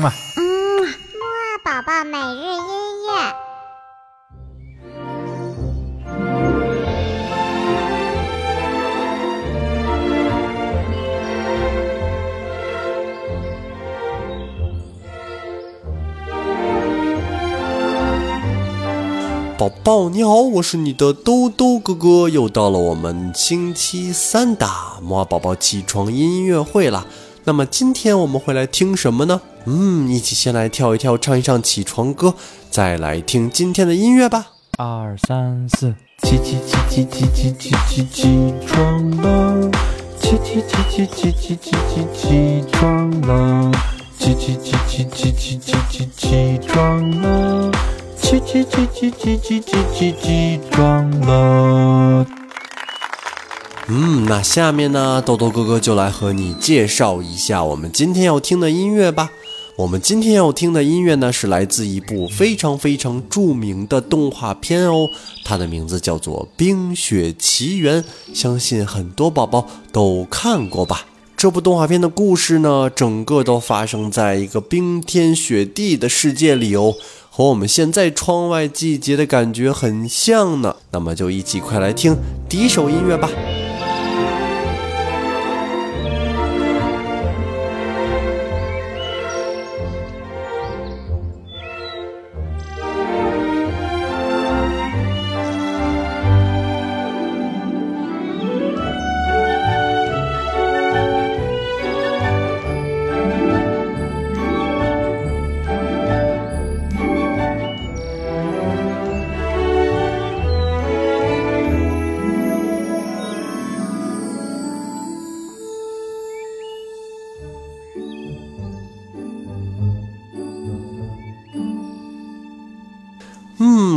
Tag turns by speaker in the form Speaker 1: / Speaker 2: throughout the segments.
Speaker 1: 嘛。
Speaker 2: 嗯，木二宝宝每日音乐。
Speaker 3: 宝宝你好，我是你的兜兜哥哥，又到了我们星期三的木二宝宝起床音乐会了。那么今天我们会来听什么呢？嗯，一起先来跳一跳，唱一唱起床歌，再来听今天的音乐吧。
Speaker 1: 二三四，起起起起起起起起起床了，起起起起起起起起起床了，起起起起起起起起起床了，起起起起起起起起起床了。
Speaker 3: 嗯，那下面呢，豆豆哥哥就来和你介绍一下我们今天要听的音乐吧。我们今天要听的音乐呢，是来自一部非常非常著名的动画片哦，它的名字叫做《冰雪奇缘》，相信很多宝宝都看过吧。这部动画片的故事呢，整个都发生在一个冰天雪地的世界里哦，和我们现在窗外季节的感觉很像呢。那么就一起快来听第一首音乐吧。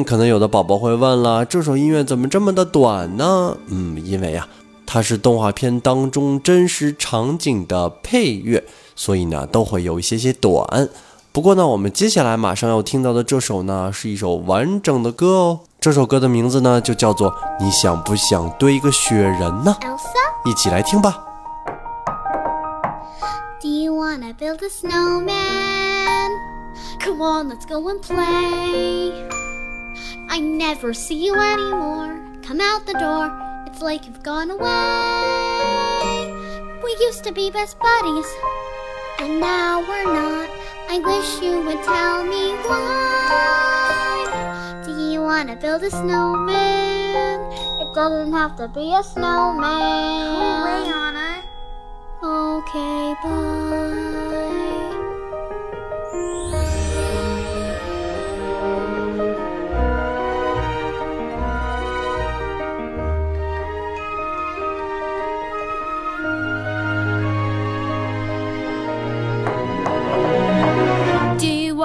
Speaker 3: 可能有的宝宝会问了，这首音乐怎么这么的短呢？嗯，因为啊，它是动画片当中真实场景的配乐，所以呢都会有一些些短。不过呢，我们接下来马上要听到的这首呢，是一首完整的歌哦。这首歌的名字呢，就叫做《你想不想堆一个雪人呢》。一起来听吧。
Speaker 2: do you wanna build a snowman? Come on, let's go and play. I never see you anymore. Come out the door. It's like you've gone away. We used to be best buddies, but now we're not. I wish you would tell me why. Do you wanna build a snowman? It doesn't have to be a snowman.
Speaker 4: Away on it.
Speaker 2: Okay, bye.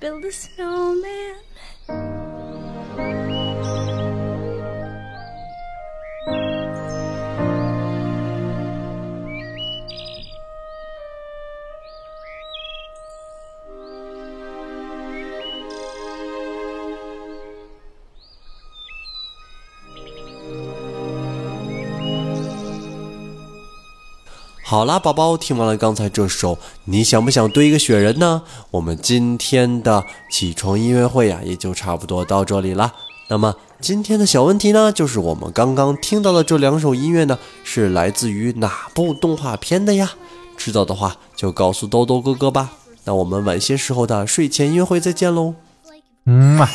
Speaker 4: build a snowman?
Speaker 3: “好啦，宝宝，听完了刚才这首，你想不想堆一个雪人呢？我们今天的起床音乐会呀，也就差不多到这里啦。那么今天的小问题呢，就是我们刚刚听到的这两首音乐呢，是来自于哪部动画片的呀？知道的话就告诉豆豆哥哥吧。那我们晚些时候的睡前音乐会再见喽。
Speaker 1: 嗯嘛。